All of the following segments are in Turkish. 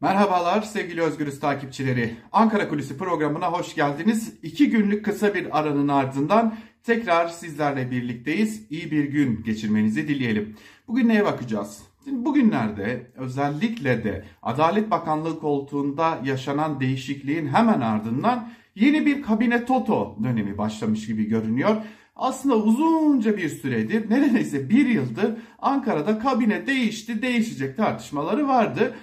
Merhabalar sevgili Özgürüz takipçileri. Ankara Kulisi programına hoş geldiniz. İki günlük kısa bir aranın ardından tekrar sizlerle birlikteyiz. İyi bir gün geçirmenizi dileyelim. Bugün neye bakacağız? Şimdi bugünlerde özellikle de Adalet Bakanlığı koltuğunda yaşanan değişikliğin hemen ardından yeni bir kabine Toto dönemi başlamış gibi görünüyor. Aslında uzunca bir süredir neredeyse bir yıldır Ankara'da kabine değişti değişecek tartışmaları vardı.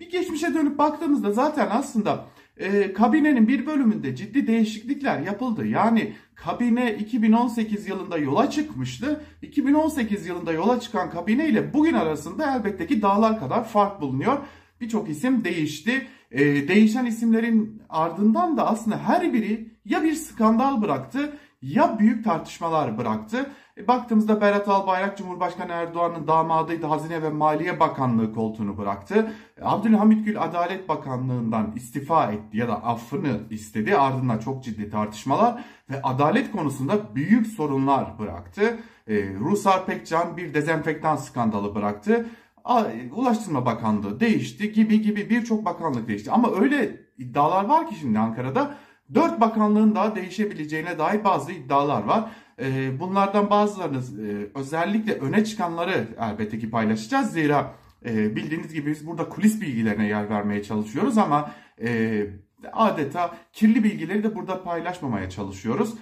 Bir geçmişe dönüp baktığımızda zaten aslında e, kabinenin bir bölümünde ciddi değişiklikler yapıldı. Yani kabine 2018 yılında yola çıkmıştı. 2018 yılında yola çıkan kabine ile bugün arasında elbette ki dağlar kadar fark bulunuyor. Birçok isim değişti. E, değişen isimlerin ardından da aslında her biri ya bir skandal bıraktı ya büyük tartışmalar bıraktı. E, baktığımızda Berat Albayrak Cumhurbaşkanı Erdoğan'ın damadıydı. Hazine ve Maliye Bakanlığı koltuğunu bıraktı. E, Abdülhamit Gül Adalet Bakanlığı'ndan istifa etti ya da affını istedi. Ardından çok ciddi tartışmalar ve adalet konusunda büyük sorunlar bıraktı. E, Rusar Pekcan bir dezenfektan skandalı bıraktı. Ulaştırma Bakanlığı değişti gibi gibi birçok bakanlık değişti. Ama öyle iddialar var ki şimdi Ankara'da dört bakanlığın daha değişebileceğine dair bazı iddialar var. Ee, bunlardan bazılarını e, özellikle öne çıkanları elbette ki paylaşacağız. Zira e, bildiğiniz gibi biz burada kulis bilgilerine yer vermeye çalışıyoruz ama e, adeta kirli bilgileri de burada paylaşmamaya çalışıyoruz.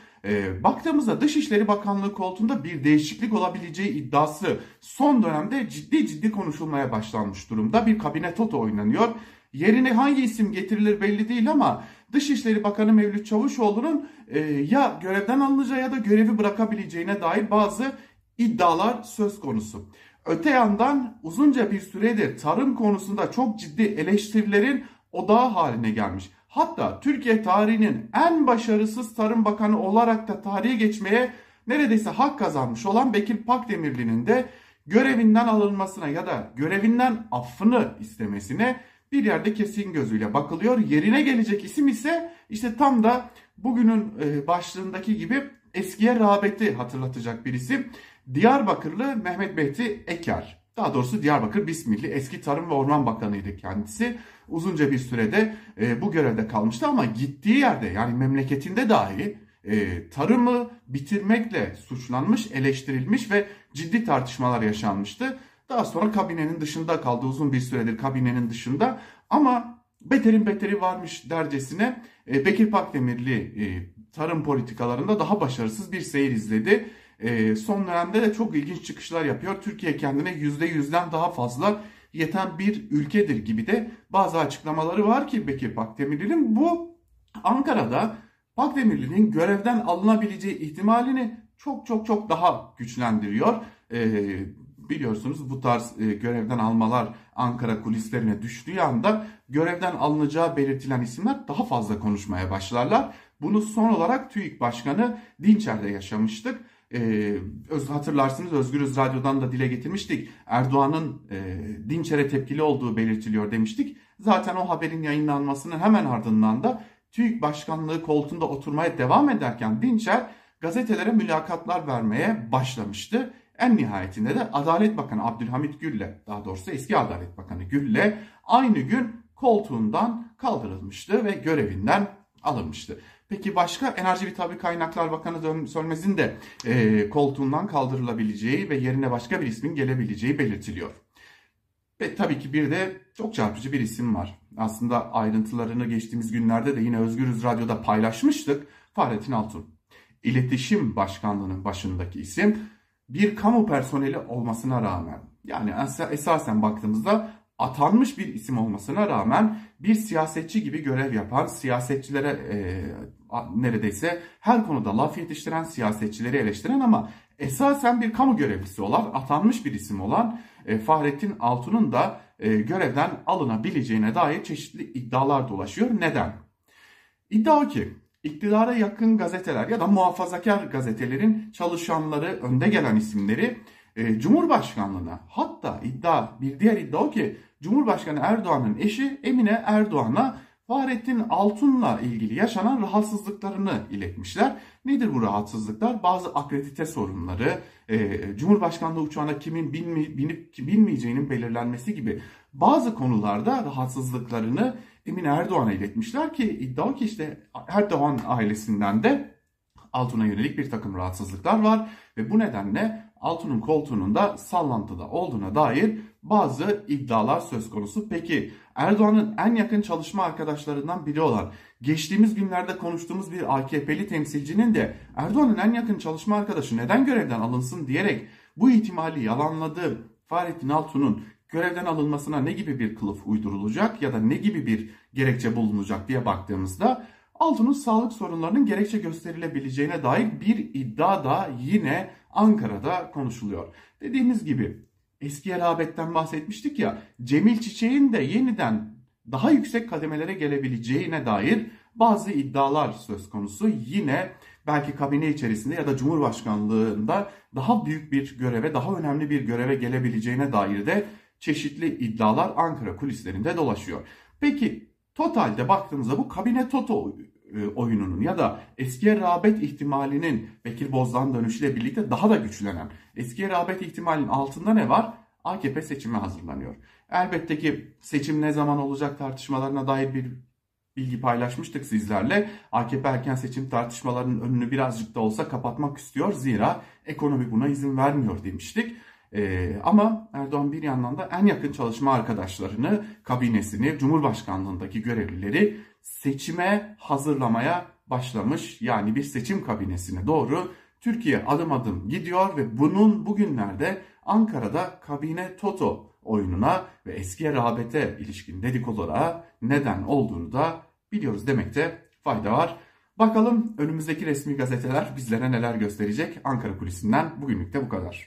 Baktığımızda Dışişleri Bakanlığı koltuğunda bir değişiklik olabileceği iddiası son dönemde ciddi ciddi konuşulmaya başlanmış durumda. Bir kabine toto oynanıyor. Yerine hangi isim getirilir belli değil ama Dışişleri Bakanı Mevlüt Çavuşoğlu'nun e, ya görevden alınacağı ya da görevi bırakabileceğine dair bazı iddialar söz konusu. Öte yandan uzunca bir süredir tarım konusunda çok ciddi eleştirilerin odağı haline gelmiş. Hatta Türkiye tarihinin en başarısız tarım bakanı olarak da tarihe geçmeye neredeyse hak kazanmış olan Bekir Pakdemirli'nin de görevinden alınmasına ya da görevinden affını istemesine bir yerde kesin gözüyle bakılıyor. Yerine gelecek isim ise işte tam da bugünün e, başlığındaki gibi eskiye rağbeti hatırlatacak bir isim. Diyarbakırlı Mehmet Behti Eker. Daha doğrusu Diyarbakır Bismilli eski Tarım ve Orman Bakanıydı kendisi. Uzunca bir sürede e, bu görevde kalmıştı ama gittiği yerde yani memleketinde dahi e, tarımı bitirmekle suçlanmış, eleştirilmiş ve ciddi tartışmalar yaşanmıştı. Daha sonra kabinenin dışında kaldı uzun bir süredir kabinenin dışında ama beterin beteri varmış dercesine e, Bekir Pakdemirli e, tarım politikalarında daha başarısız bir seyir izledi. E, son dönemde de çok ilginç çıkışlar yapıyor. Türkiye kendine %100'den daha fazla yeten bir ülkedir gibi de bazı açıklamaları var ki Bekir Pakdemirli'nin bu Ankara'da Pakdemirli'nin görevden alınabileceği ihtimalini çok çok çok daha güçlendiriyor. Ee, biliyorsunuz bu tarz e, görevden almalar Ankara kulislerine düştüğü anda görevden alınacağı belirtilen isimler daha fazla konuşmaya başlarlar. Bunu son olarak TÜİK Başkanı Dinçer'de yaşamıştık. Ee, öz, hatırlarsınız Özgürüz Radyo'dan da dile getirmiştik. Erdoğan'ın e, Dinçer'e tepkili olduğu belirtiliyor demiştik. Zaten o haberin yayınlanmasının hemen ardından da TÜİK Başkanlığı koltuğunda oturmaya devam ederken Dinçer gazetelere mülakatlar vermeye başlamıştı. En nihayetinde de Adalet Bakanı Abdülhamit Gül'le, daha doğrusu eski Adalet Bakanı Gül'le aynı gün koltuğundan kaldırılmıştı ve görevinden alınmıştı. Peki başka Enerji ve Tabi Kaynaklar Bakanı Sönmez'in de e, koltuğundan kaldırılabileceği ve yerine başka bir ismin gelebileceği belirtiliyor. Ve tabii ki bir de çok çarpıcı bir isim var. Aslında ayrıntılarını geçtiğimiz günlerde de yine Özgürüz Radyo'da paylaşmıştık. Fahrettin Altun. İletişim Başkanlığı'nın başındaki isim bir kamu personeli olmasına rağmen yani esasen baktığımızda atanmış bir isim olmasına rağmen bir siyasetçi gibi görev yapan siyasetçilere e, neredeyse her konuda laf yetiştiren siyasetçileri eleştiren ama esasen bir kamu görevlisi olan atanmış bir isim olan e, Fahrettin Altun'un da e, görevden alınabileceğine dair çeşitli iddialar dolaşıyor. Neden? İddia o ki iktidara yakın gazeteler ya da muhafazakar gazetelerin çalışanları, önde gelen isimleri e, Cumhurbaşkanlığına hatta iddia bir diğer iddia o ki Cumhurbaşkanı Erdoğan'ın eşi Emine Erdoğan'a Fahrettin Altun'la ilgili yaşanan rahatsızlıklarını iletmişler. Nedir bu rahatsızlıklar? Bazı akredite sorunları, e, Cumhurbaşkanlığı uçağına kimin binme, binip binmeyeceğinin belirlenmesi gibi bazı konularda rahatsızlıklarını Emin Erdoğan'a iletmişler ki iddia ki işte Erdoğan ailesinden de Altun'a yönelik bir takım rahatsızlıklar var ve bu nedenle Altun'un koltuğunun da sallantıda olduğuna dair bazı iddialar söz konusu. Peki Erdoğan'ın en yakın çalışma arkadaşlarından biri olan geçtiğimiz günlerde konuştuğumuz bir AKP'li temsilcinin de Erdoğan'ın en yakın çalışma arkadaşı neden görevden alınsın diyerek bu ihtimali yalanladığı Fahrettin Altun'un görevden alınmasına ne gibi bir kılıf uydurulacak ya da ne gibi bir gerekçe bulunacak diye baktığımızda Altun'un sağlık sorunlarının gerekçe gösterilebileceğine dair bir iddia da yine Ankara'da konuşuluyor. Dediğimiz gibi eski rağbetten bahsetmiştik ya Cemil Çiçek'in de yeniden daha yüksek kademelere gelebileceğine dair bazı iddialar söz konusu. Yine belki kabine içerisinde ya da Cumhurbaşkanlığında daha büyük bir göreve, daha önemli bir göreve gelebileceğine dair de çeşitli iddialar Ankara kulislerinde dolaşıyor. Peki totalde baktığımızda bu kabine toto oyununun ya da eskiye rağbet ihtimalinin Bekir Bozdağ'ın dönüşüyle birlikte daha da güçlenen eskiye rağbet ihtimalinin altında ne var? AKP seçime hazırlanıyor. Elbette ki seçim ne zaman olacak tartışmalarına dair bir bilgi paylaşmıştık sizlerle. AKP erken seçim tartışmalarının önünü birazcık da olsa kapatmak istiyor. Zira ekonomi buna izin vermiyor demiştik. Ee, ama Erdoğan bir yandan da en yakın çalışma arkadaşlarını, kabinesini, Cumhurbaşkanlığındaki görevlileri seçime hazırlamaya başlamış. Yani bir seçim kabinesine doğru Türkiye adım adım gidiyor ve bunun bugünlerde Ankara'da kabine Toto oyununa ve eskiye rağbete ilişkin dedikodulara neden olduğunu da biliyoruz demekte fayda var. Bakalım önümüzdeki resmi gazeteler bizlere neler gösterecek Ankara kulisinden bugünlük de bu kadar.